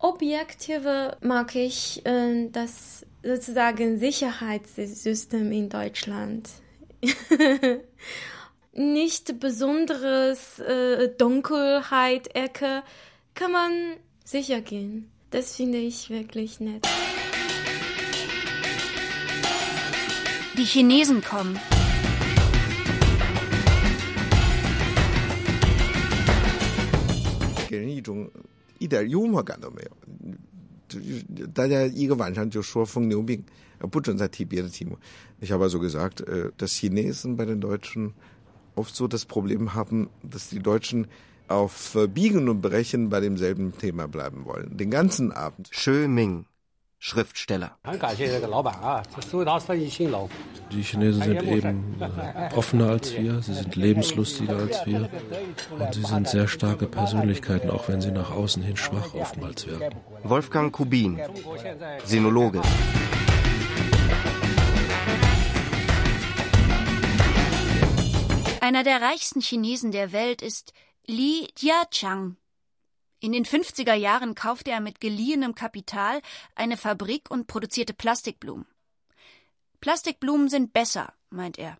Objektive mag ich äh, das sozusagen Sicherheitssystem in Deutschland. Nicht besonderes äh, Dunkelheit, Ecke, kann man sicher gehen. Das finde ich wirklich nett. Die Chinesen kommen. Ge 一点幽默感都没有，大家一个晚上就说疯牛病，不准再提别的题目。Ich habe also gesagt, dass Chinesen bei den Deutschen oft so das Problem haben, dass die Deutschen auf Biegen und Brechen bei demselben Thema bleiben wollen. Den ganzen Abend. Shö Ming, Schriftsteller. Die Chinesen sind eben offener als wir, sie sind lebenslustiger als wir und sie sind sehr starke Persönlichkeiten, auch wenn sie nach außen hin schwach oftmals werden. Wolfgang Kubin, Sinologe. Einer der reichsten Chinesen der Welt ist Li Jiachang. In den 50er Jahren kaufte er mit geliehenem Kapital eine Fabrik und produzierte Plastikblumen. Plastikblumen sind besser, meint er,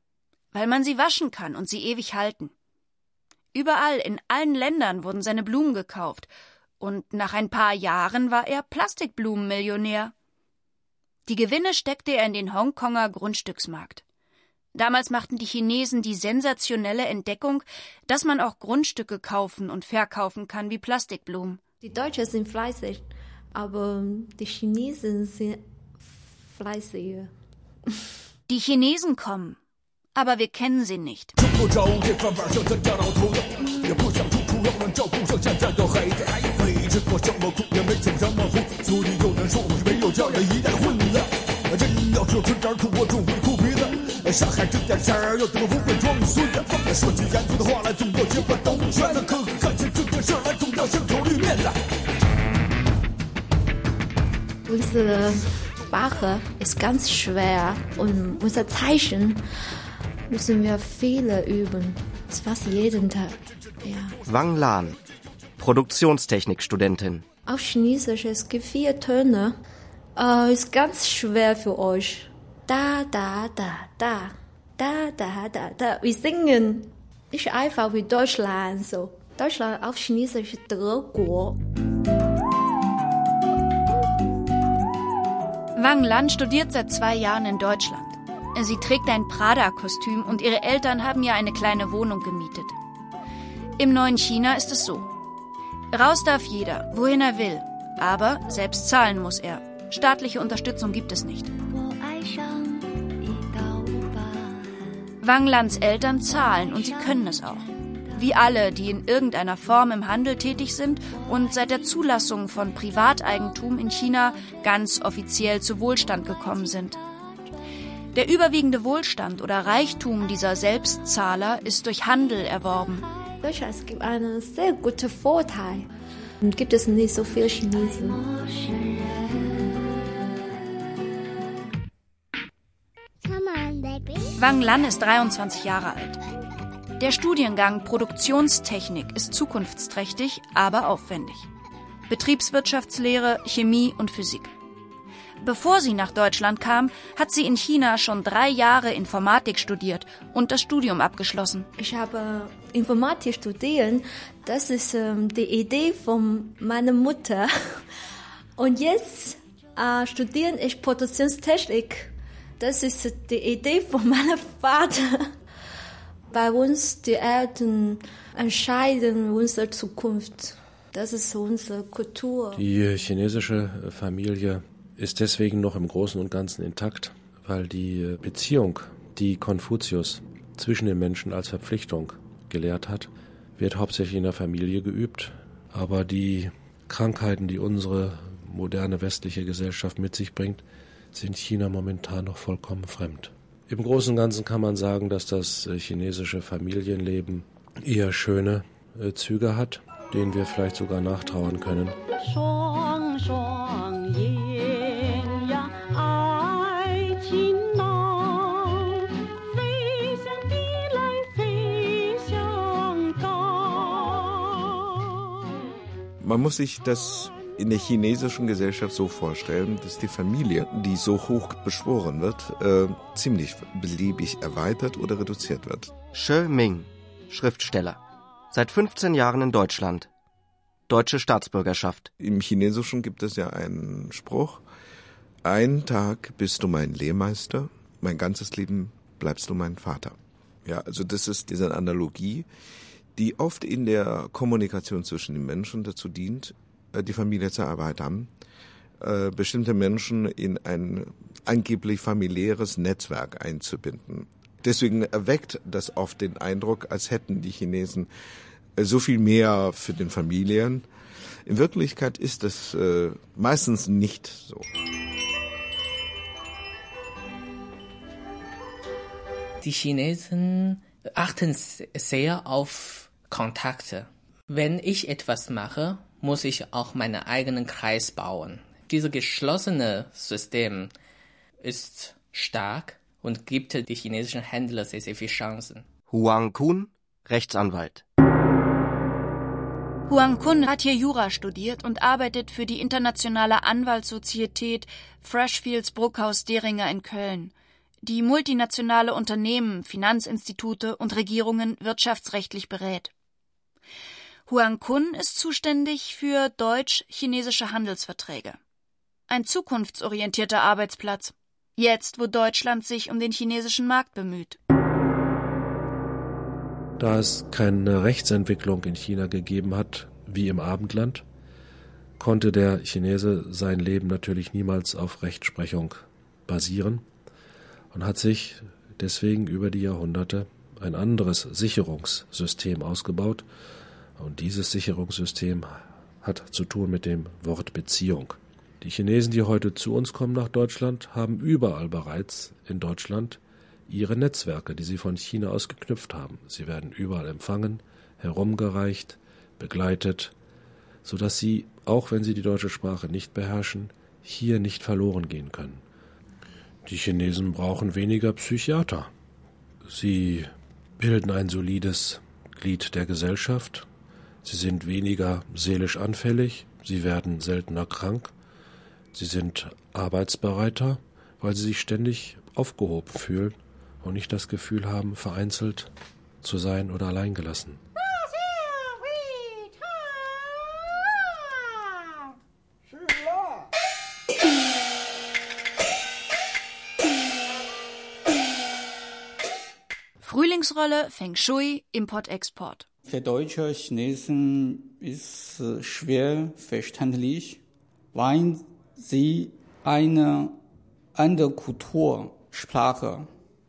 weil man sie waschen kann und sie ewig halten. Überall in allen Ländern wurden seine Blumen gekauft, und nach ein paar Jahren war er Plastikblumenmillionär. Die Gewinne steckte er in den Hongkonger Grundstücksmarkt. Damals machten die Chinesen die sensationelle Entdeckung, dass man auch Grundstücke kaufen und verkaufen kann wie Plastikblumen. Die Deutschen sind fleißig, aber die Chinesen sind fleißiger. Die Chinesen kommen, aber wir kennen sie nicht. Unsere Sprache ist ganz schwer und unser Zeichen müssen wir viele üben. Fast jeden Tag. Ja. Wang Lan, Produktionstechnikstudentin. Auf Chinesisch es gibt vier Töne. Äh, ist ganz schwer für euch. Da, da, da, da. Da, da, da, da. Wir singen nicht einfach wie Deutschland so. Deutschland auf Chinesisch ist 德国. Wang Lan studiert seit zwei Jahren in Deutschland. Sie trägt ein Prada-Kostüm und ihre Eltern haben ihr eine kleine Wohnung gemietet. Im neuen China ist es so. Raus darf jeder, wohin er will. Aber selbst zahlen muss er. Staatliche Unterstützung gibt es nicht. Wang Lans Eltern zahlen und sie können es auch. Wie alle, die in irgendeiner Form im Handel tätig sind und seit der Zulassung von Privateigentum in China ganz offiziell zu Wohlstand gekommen sind. Der überwiegende Wohlstand oder Reichtum dieser Selbstzahler ist durch Handel erworben. Deutschland gibt einen sehr guten Vorteil. Und gibt es nicht so viele Chinesen. Wang Lan ist 23 Jahre alt. Der Studiengang Produktionstechnik ist zukunftsträchtig, aber aufwendig. Betriebswirtschaftslehre, Chemie und Physik. Bevor sie nach Deutschland kam, hat sie in China schon drei Jahre Informatik studiert und das Studium abgeschlossen. Ich habe Informatik studiert. Das ist ähm, die Idee von meiner Mutter. Und jetzt äh, studiere ich Produktionstechnik. Das ist die Idee von meinem Vater. Bei uns, die Eltern entscheiden unsere Zukunft. Das ist unsere Kultur. Die chinesische Familie ist deswegen noch im Großen und Ganzen intakt, weil die Beziehung, die Konfuzius zwischen den Menschen als Verpflichtung gelehrt hat, wird hauptsächlich in der Familie geübt. Aber die Krankheiten, die unsere moderne westliche Gesellschaft mit sich bringt, sind China momentan noch vollkommen fremd. Im Großen und Ganzen kann man sagen, dass das chinesische Familienleben eher schöne Züge hat, denen wir vielleicht sogar nachtrauern können. Man muss sich das in der chinesischen Gesellschaft so vorstellen, dass die Familie, die so hoch beschworen wird, äh, ziemlich beliebig erweitert oder reduziert wird. She Ming, Schriftsteller. Seit 15 Jahren in Deutschland. Deutsche Staatsbürgerschaft. Im Chinesischen gibt es ja einen Spruch, ein Tag bist du mein Lehrmeister, mein ganzes Leben bleibst du mein Vater. Ja, also das ist diese Analogie, die oft in der Kommunikation zwischen den Menschen dazu dient, die Familie zu erweitern, äh, bestimmte Menschen in ein angeblich familiäres Netzwerk einzubinden. Deswegen erweckt das oft den Eindruck, als hätten die Chinesen äh, so viel mehr für den Familien. In Wirklichkeit ist das äh, meistens nicht so. Die Chinesen achten sehr auf Kontakte. Wenn ich etwas mache, muss ich auch meinen eigenen Kreis bauen. Dieses geschlossene System ist stark und gibt die chinesischen Händler sehr, sehr viele Chancen. Huang Kun, Rechtsanwalt. Huang Kun hat hier Jura studiert und arbeitet für die internationale Anwaltssozietät Freshfields Bruckhaus Deringer in Köln, die multinationale Unternehmen, Finanzinstitute und Regierungen wirtschaftsrechtlich berät. Huang Kun ist zuständig für deutsch-chinesische Handelsverträge. Ein zukunftsorientierter Arbeitsplatz. Jetzt, wo Deutschland sich um den chinesischen Markt bemüht. Da es keine Rechtsentwicklung in China gegeben hat, wie im Abendland, konnte der Chinese sein Leben natürlich niemals auf Rechtsprechung basieren und hat sich deswegen über die Jahrhunderte ein anderes Sicherungssystem ausgebaut, und dieses Sicherungssystem hat zu tun mit dem Wort Beziehung. Die Chinesen, die heute zu uns kommen nach Deutschland, haben überall bereits in Deutschland ihre Netzwerke, die sie von China aus geknüpft haben. Sie werden überall empfangen, herumgereicht, begleitet, so dass sie, auch wenn sie die deutsche Sprache nicht beherrschen, hier nicht verloren gehen können. Die Chinesen brauchen weniger Psychiater. Sie bilden ein solides Glied der Gesellschaft, Sie sind weniger seelisch anfällig, sie werden seltener krank, sie sind arbeitsbereiter, weil sie sich ständig aufgehoben fühlen und nicht das Gefühl haben, vereinzelt zu sein oder alleingelassen. Frühlingsrolle Feng Shui Import-Export. Für deutsche Chinesen ist es schwer verständlich, weil sie eine andere Kultur, Sprache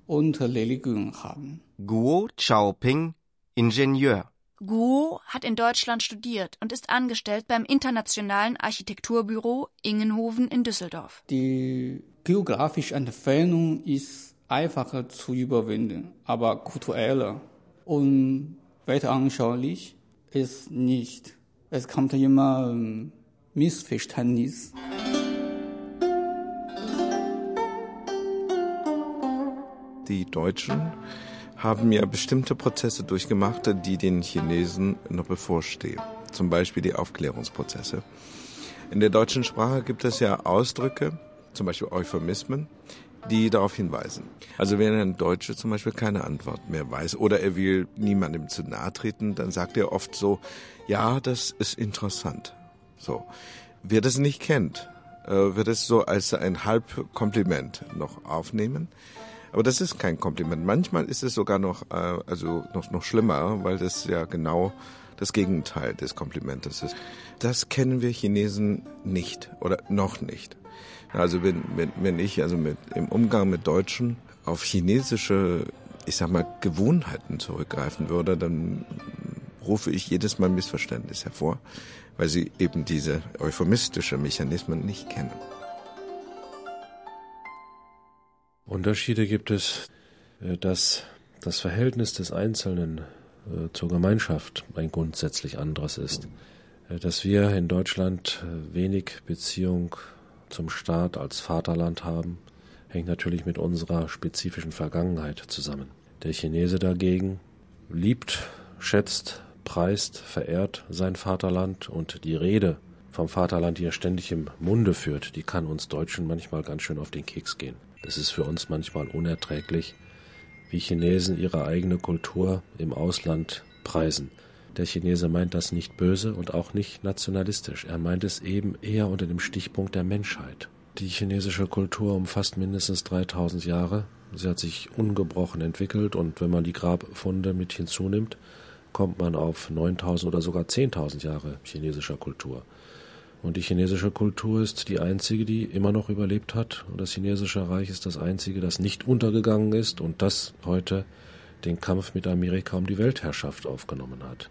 und Religion haben. Guo Chaoping, Ingenieur. Guo hat in Deutschland studiert und ist angestellt beim internationalen Architekturbüro Ingenhoven in Düsseldorf. Die geografische Entfernung ist einfacher zu überwinden, aber kultureller und weiter anschaulich ist nicht. Es kommt immer ähm, Missverständnis. Die Deutschen haben ja bestimmte Prozesse durchgemacht, die den Chinesen noch bevorstehen. Zum Beispiel die Aufklärungsprozesse. In der deutschen Sprache gibt es ja Ausdrücke, zum Beispiel Euphemismen, die darauf hinweisen. Also wenn ein Deutscher zum Beispiel keine Antwort mehr weiß oder er will niemandem zu nahe treten, dann sagt er oft so, ja, das ist interessant. So. Wer das nicht kennt, äh, wird es so als ein Halbkompliment noch aufnehmen. Aber das ist kein Kompliment. Manchmal ist es sogar noch, äh, also noch, noch schlimmer, weil das ja genau das Gegenteil des Komplimentes ist. Das kennen wir Chinesen nicht oder noch nicht. Also wenn, wenn, wenn ich also mit, im Umgang mit Deutschen auf chinesische, ich sag mal, Gewohnheiten zurückgreifen würde, dann rufe ich jedes Mal Missverständnis hervor, weil sie eben diese euphemistische Mechanismen nicht kennen. Unterschiede gibt es, äh, dass das Verhältnis des Einzelnen zur Gemeinschaft ein grundsätzlich anderes ist. Äh, dass wir in Deutschland wenig Beziehung zum Staat als Vaterland haben, hängt natürlich mit unserer spezifischen Vergangenheit zusammen. Der Chinese dagegen liebt, schätzt, preist, verehrt sein Vaterland und die Rede vom Vaterland, die er ständig im Munde führt, die kann uns Deutschen manchmal ganz schön auf den Keks gehen. Das ist für uns manchmal unerträglich, wie Chinesen ihre eigene Kultur im Ausland preisen. Der Chinese meint das nicht böse und auch nicht nationalistisch. Er meint es eben eher unter dem Stichpunkt der Menschheit. Die chinesische Kultur umfasst mindestens 3000 Jahre. Sie hat sich ungebrochen entwickelt und wenn man die Grabfunde mit hinzunimmt, kommt man auf 9000 oder sogar 10.000 Jahre chinesischer Kultur. Und die chinesische Kultur ist die einzige, die immer noch überlebt hat. Und das chinesische Reich ist das einzige, das nicht untergegangen ist und das heute den Kampf mit Amerika um die Weltherrschaft aufgenommen hat.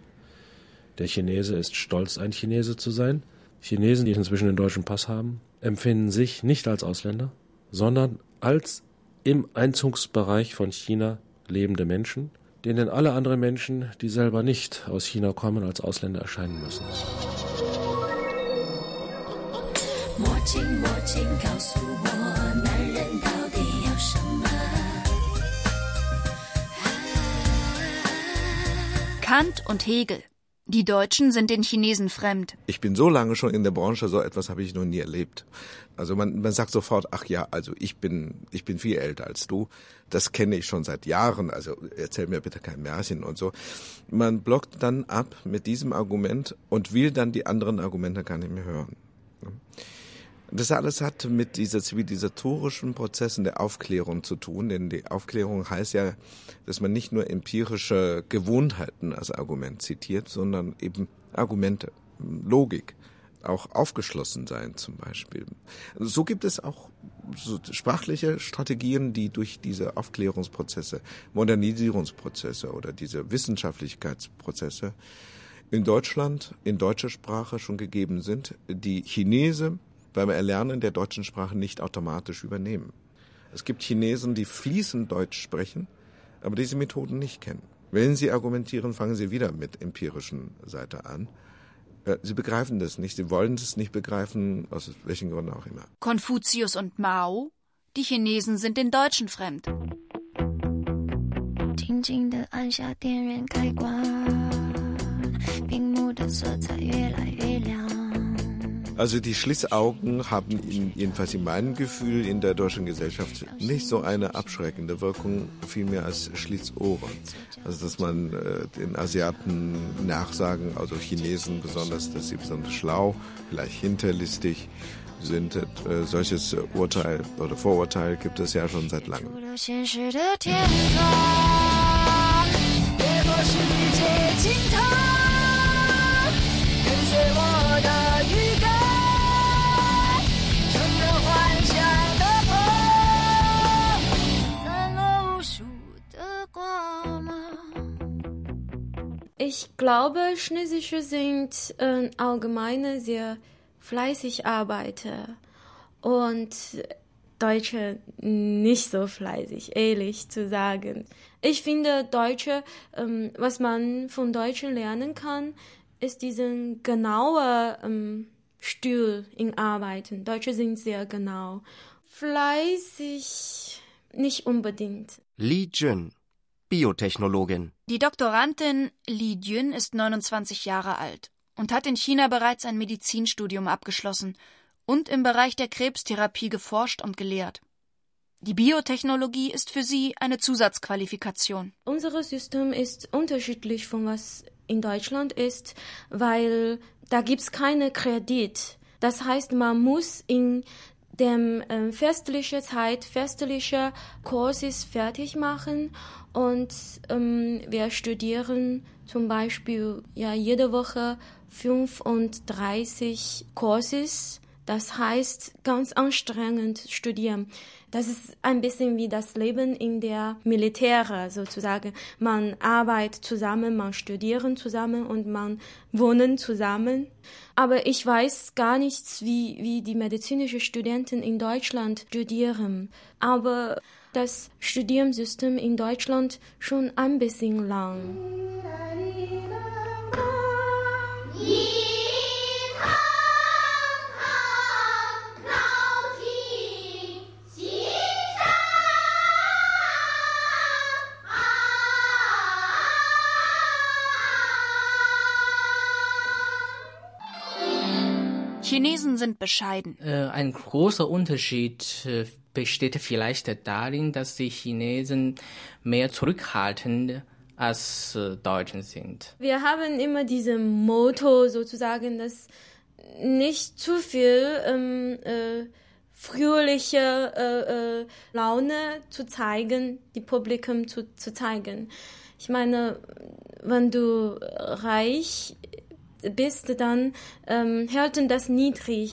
Der Chinese ist stolz, ein Chinese zu sein. Chinesen, die inzwischen den deutschen Pass haben, empfinden sich nicht als Ausländer, sondern als im Einzugsbereich von China lebende Menschen, denen alle anderen Menschen, die selber nicht aus China kommen, als Ausländer erscheinen müssen. Kant und Hegel. Die Deutschen sind den Chinesen fremd. Ich bin so lange schon in der Branche, so etwas habe ich noch nie erlebt. Also man, man sagt sofort, ach ja, also ich bin, ich bin viel älter als du. Das kenne ich schon seit Jahren, also erzähl mir bitte kein Märchen und so. Man blockt dann ab mit diesem Argument und will dann die anderen Argumente gar nicht mehr hören. Das alles hat mit dieser zivilisatorischen Prozessen der Aufklärung zu tun, denn die Aufklärung heißt ja, dass man nicht nur empirische Gewohnheiten als Argument zitiert, sondern eben Argumente, Logik, auch aufgeschlossen sein zum Beispiel. So gibt es auch so sprachliche Strategien, die durch diese Aufklärungsprozesse, Modernisierungsprozesse oder diese Wissenschaftlichkeitsprozesse in Deutschland, in deutscher Sprache schon gegeben sind, die Chinese beim Erlernen der deutschen Sprache nicht automatisch übernehmen. Es gibt Chinesen, die fließend Deutsch sprechen, aber diese Methoden nicht kennen. Wenn sie argumentieren, fangen sie wieder mit empirischen Seite an. Äh, sie begreifen das nicht, sie wollen es nicht begreifen, aus welchen Gründen auch immer. Konfuzius und Mao, die Chinesen sind den Deutschen fremd. 静静地按下电源开关，屏幕的色彩越来越亮。 Also die Schließaugen haben in, jedenfalls in meinem Gefühl in der deutschen Gesellschaft nicht so eine abschreckende Wirkung, vielmehr als Schlitzohren. Also dass man äh, den Asiaten nachsagen, also Chinesen besonders, dass sie besonders schlau, vielleicht hinterlistig sind. Äh, solches Urteil oder Vorurteil gibt es ja schon seit langem. Ich glaube, Chinesische sind äh, allgemeine sehr fleißig Arbeiter und Deutsche nicht so fleißig, ehrlich zu sagen. Ich finde Deutsche, ähm, was man von Deutschen lernen kann, ist diesen genauen ähm, Stil in Arbeiten. Deutsche sind sehr genau. Fleißig nicht unbedingt. Li Biotechnologin. Die Doktorandin Li Jun ist 29 Jahre alt und hat in China bereits ein Medizinstudium abgeschlossen und im Bereich der Krebstherapie geforscht und gelehrt. Die Biotechnologie ist für sie eine Zusatzqualifikation. Unser System ist unterschiedlich von was in Deutschland ist, weil da gibt's keine Kredit. Das heißt, man muss in dem äh, festliche Zeit, festliche Kurses fertig machen und ähm, wir studieren zum Beispiel ja jede Woche 35 Kurses. Das heißt, ganz anstrengend studieren. Das ist ein bisschen wie das Leben in der Militär sozusagen. Man arbeitet zusammen, man studieren zusammen und man wohnen zusammen. Aber ich weiß gar nichts, wie, wie die medizinischen Studenten in Deutschland studieren. Aber das Studiumsystem in Deutschland schon ein bisschen lang. Chinesen sind bescheiden. Äh, ein großer Unterschied äh, besteht vielleicht darin, dass die Chinesen mehr zurückhaltend als äh, Deutschen sind. Wir haben immer dieses Motto sozusagen, dass nicht zu viel ähm, äh, fröhliche äh, äh, Laune zu zeigen, die Publikum zu, zu zeigen. Ich meine, wenn du reich bist, dann ähm, hält das niedrig.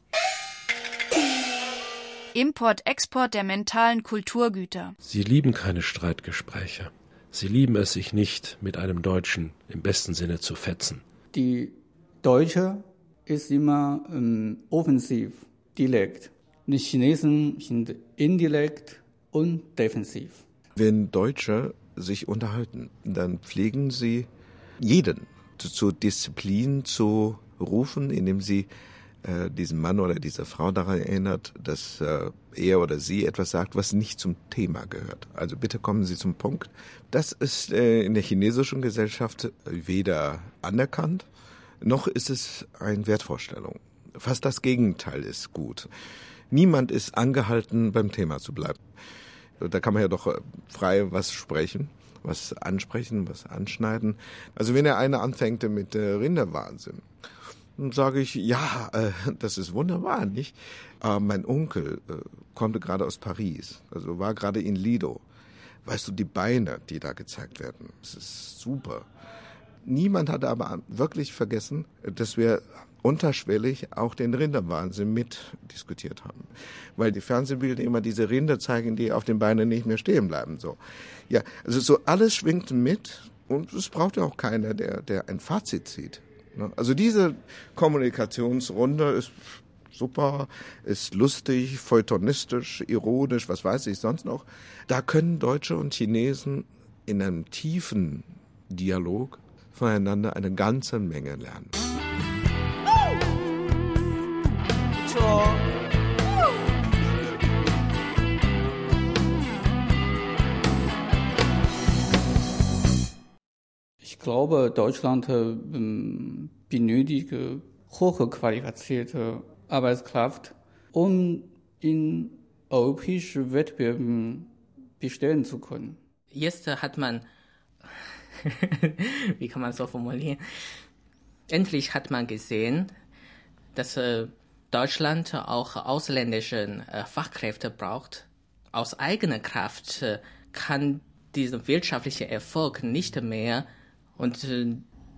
Import, Export der mentalen Kulturgüter. Sie lieben keine Streitgespräche. Sie lieben es sich nicht, mit einem Deutschen im besten Sinne zu fetzen. Die Deutsche ist immer ähm, offensiv, direkt. Die Chinesen sind indirekt und defensiv. Wenn Deutsche sich unterhalten, dann pflegen sie jeden zur Disziplin zu rufen, indem sie äh, diesen Mann oder diese Frau daran erinnert, dass äh, er oder sie etwas sagt, was nicht zum Thema gehört. Also bitte kommen Sie zum Punkt. Das ist äh, in der chinesischen Gesellschaft weder anerkannt, noch ist es eine Wertvorstellung. Fast das Gegenteil ist gut. Niemand ist angehalten, beim Thema zu bleiben. Da kann man ja doch äh, frei was sprechen, was ansprechen, was anschneiden. Also wenn der eine anfängt mit äh, Rinderwahnsinn, dann sage ich, ja, äh, das ist wunderbar, nicht? Aber mein Onkel äh, kommt gerade aus Paris, also war gerade in Lido. Weißt du, die Beine, die da gezeigt werden, das ist super. Niemand hatte aber wirklich vergessen, dass wir unterschwellig auch den Rinderwahnsinn mit diskutiert haben. Weil die Fernsehbilder immer diese Rinder zeigen, die auf den Beinen nicht mehr stehen bleiben. So. Ja, also so alles schwingt mit und es braucht ja auch keiner, der, der ein Fazit zieht. Ne? Also diese Kommunikationsrunde ist super, ist lustig, feuilletonistisch, ironisch, was weiß ich sonst noch. Da können Deutsche und Chinesen in einem tiefen Dialog voneinander eine ganze Menge lernen. Glaube, Deutschland benötigt hochqualifizierte Arbeitskraft, um in europäischen Wettbewerben bestehen zu können. Jetzt hat man, wie kann man so formulieren, endlich hat man gesehen, dass äh, Deutschland auch ausländische äh, Fachkräfte braucht. Aus eigener Kraft äh, kann dieser wirtschaftliche Erfolg nicht mehr und äh,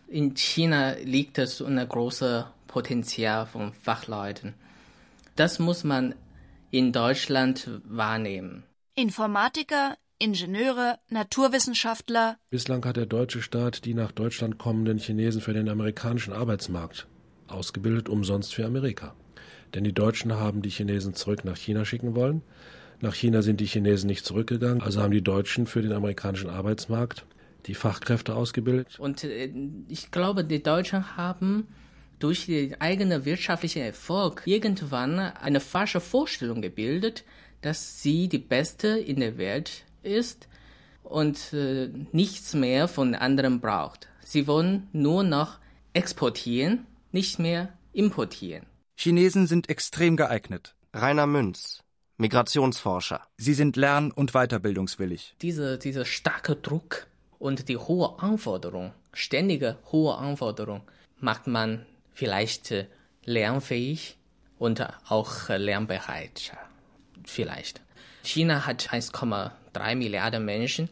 in China liegt es ein großes Potenzial von Fachleuten. Das muss man in Deutschland wahrnehmen. Informatiker, Ingenieure, Naturwissenschaftler. Bislang hat der deutsche Staat die nach Deutschland kommenden Chinesen für den amerikanischen Arbeitsmarkt ausgebildet, umsonst für Amerika. Denn die Deutschen haben die Chinesen zurück nach China schicken wollen. Nach China sind die Chinesen nicht zurückgegangen, also haben die Deutschen für den amerikanischen Arbeitsmarkt die Fachkräfte ausgebildet. Und äh, ich glaube, die Deutschen haben durch den eigenen wirtschaftlichen Erfolg irgendwann eine falsche Vorstellung gebildet, dass sie die Beste in der Welt ist und äh, nichts mehr von anderen braucht. Sie wollen nur noch exportieren, nicht mehr importieren. Chinesen sind extrem geeignet. Rainer Münz, Migrationsforscher. Sie sind lern- und weiterbildungswillig. Dieser, dieser starke Druck und die hohe Anforderung, ständige hohe Anforderung, macht man vielleicht äh, lernfähig und auch äh, lernbereit. Vielleicht. China hat 1,3 Milliarden Menschen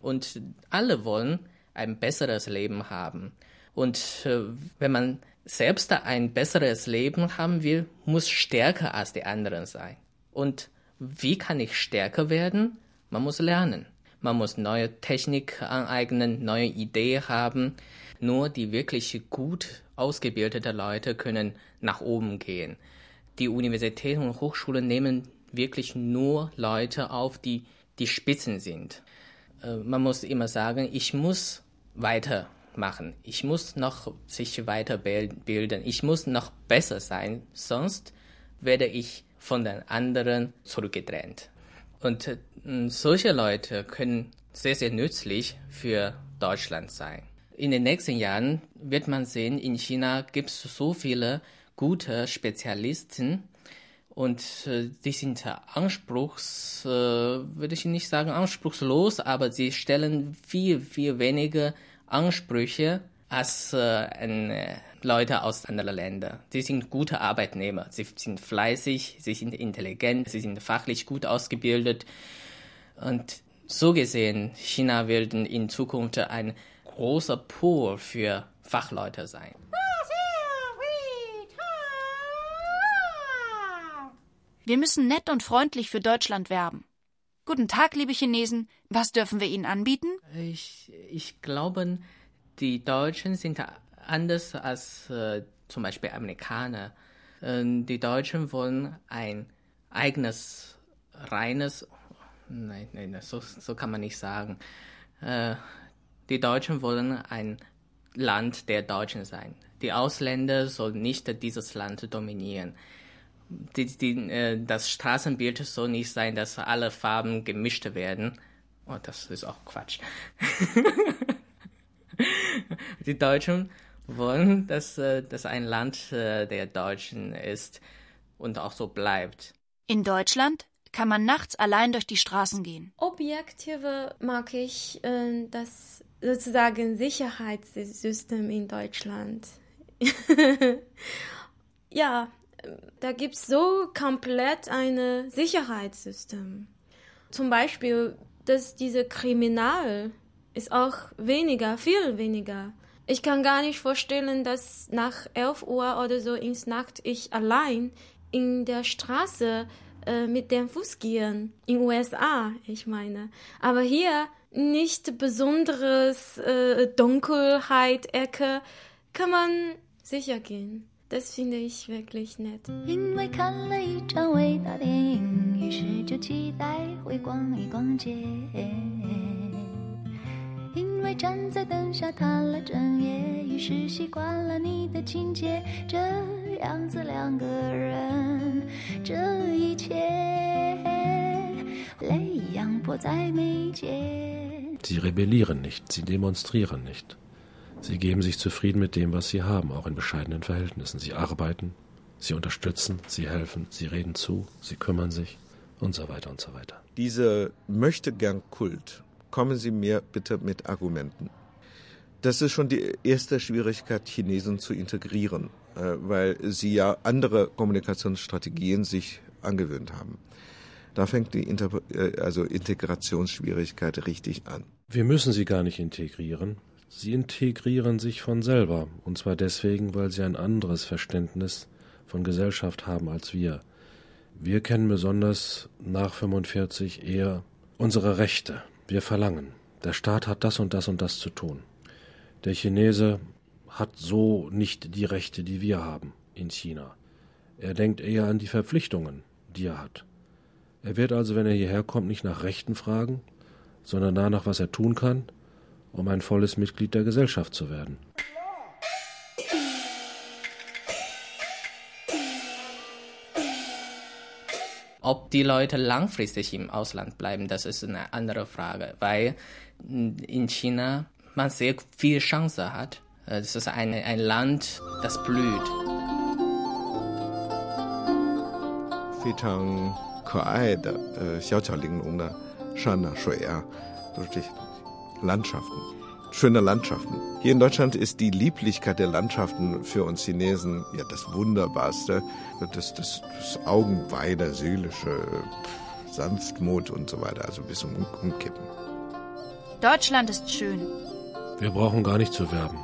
und alle wollen ein besseres Leben haben. Und äh, wenn man selbst ein besseres Leben haben will, muss stärker als die anderen sein. Und wie kann ich stärker werden? Man muss lernen. Man muss neue Technik aneignen, neue Ideen haben. Nur die wirklich gut ausgebildeten Leute können nach oben gehen. Die Universitäten und Hochschulen nehmen wirklich nur Leute auf, die die Spitzen sind. Äh, man muss immer sagen, ich muss weitermachen. Ich muss noch sich weiterbilden. Ich muss noch besser sein, sonst werde ich von den anderen zurückgedrängt. Und äh, solche Leute können sehr, sehr nützlich für Deutschland sein. In den nächsten Jahren wird man sehen, in China gibt es so viele gute Spezialisten und äh, die sind anspruchs, äh, würde ich nicht sagen anspruchslos, aber sie stellen viel, viel weniger Ansprüche als äh, Leute aus anderen Ländern. Sie sind gute Arbeitnehmer, sie sind fleißig, sie sind intelligent, sie sind fachlich gut ausgebildet. Und so gesehen, China wird in Zukunft ein großer Pool für Fachleute sein. Wir müssen nett und freundlich für Deutschland werben. Guten Tag, liebe Chinesen. Was dürfen wir Ihnen anbieten? Ich, ich glaube, die Deutschen sind anders als äh, zum Beispiel Amerikaner. Äh, die Deutschen wollen ein eigenes, reines, nein, nein, so, so kann man nicht sagen. Äh, die Deutschen wollen ein Land der Deutschen sein. Die Ausländer sollen nicht dieses Land dominieren. Die, die, äh, das Straßenbild soll nicht sein, dass alle Farben gemischt werden. Oh, das ist auch Quatsch. die Deutschen wollen, dass äh, das ein Land äh, der Deutschen ist und auch so bleibt. In Deutschland kann man nachts allein durch die Straßen gehen. Objektive mag ich äh, das sozusagen Sicherheitssystem in Deutschland. ja, da gibt es so komplett ein Sicherheitssystem. Zum Beispiel, dass diese Kriminal ist auch weniger, viel weniger. Ich kann gar nicht vorstellen, dass nach 11 Uhr oder so ins Nacht ich allein in der Straße äh, mit dem Fuß gehen. In USA, ich meine. Aber hier nicht besonderes äh, Dunkelheit, Ecke, kann man sicher gehen. Das finde ich wirklich nett. 因为看了一场伟大电影，于是就期待会逛一逛街。 因为站在灯下谈了整夜，于是习惯了你的情节。这样子两个人，这一切泪样迫在眉间。Sie rebellieren nicht, sie demonstrieren nicht. Sie geben sich zufrieden mit dem, was sie haben, auch in bescheidenen Verhältnissen. Sie arbeiten, sie unterstützen, sie helfen, sie reden zu, sie kümmern sich und so weiter und so weiter. Diese möchte gern Kult. Kommen Sie mir bitte mit Argumenten. Das ist schon die erste Schwierigkeit, Chinesen zu integrieren, äh, weil sie ja andere Kommunikationsstrategien sich angewöhnt haben. Da fängt die Inter äh, also Integrationsschwierigkeit richtig an. Wir müssen sie gar nicht integrieren. Sie integrieren sich von selber, und zwar deswegen, weil sie ein anderes Verständnis von Gesellschaft haben als wir. Wir kennen besonders nach 45 eher unsere Rechte. Wir verlangen. Der Staat hat das und das und das zu tun. Der Chinese hat so nicht die Rechte, die wir haben in China. Er denkt eher an die Verpflichtungen, die er hat. Er wird also, wenn er hierher kommt, nicht nach Rechten fragen, sondern danach, was er tun kann, um ein volles Mitglied der Gesellschaft zu werden. Ob die Leute langfristig im Ausland bleiben, das ist eine andere Frage, weil in China man sehr viel Chance hat. Es ist ein, ein Land, das blüht. 非常可爱的呃小巧玲珑的山呐、水啊，都是这些东西。Landschaften, schöne Landschaften. Hier in Deutschland ist die Lieblichkeit der Landschaften für uns Chinesen ja das Wunderbarste, das, das, das Augenweide, seelische Sanftmut und so weiter, also bis zum Umkippen. Deutschland ist schön. Wir brauchen gar nicht zu werben.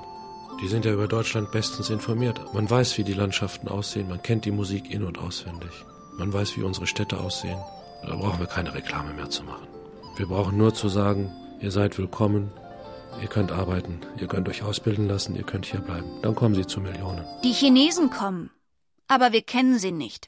Die sind ja über Deutschland bestens informiert. Man weiß, wie die Landschaften aussehen, man kennt die Musik in- und auswendig. Man weiß, wie unsere Städte aussehen. Da brauchen wir keine Reklame mehr zu machen. Wir brauchen nur zu sagen, ihr seid willkommen, ihr könnt arbeiten, ihr könnt euch ausbilden lassen, ihr könnt hier bleiben. Dann kommen sie zu Millionen. Die Chinesen kommen, aber wir kennen sie nicht.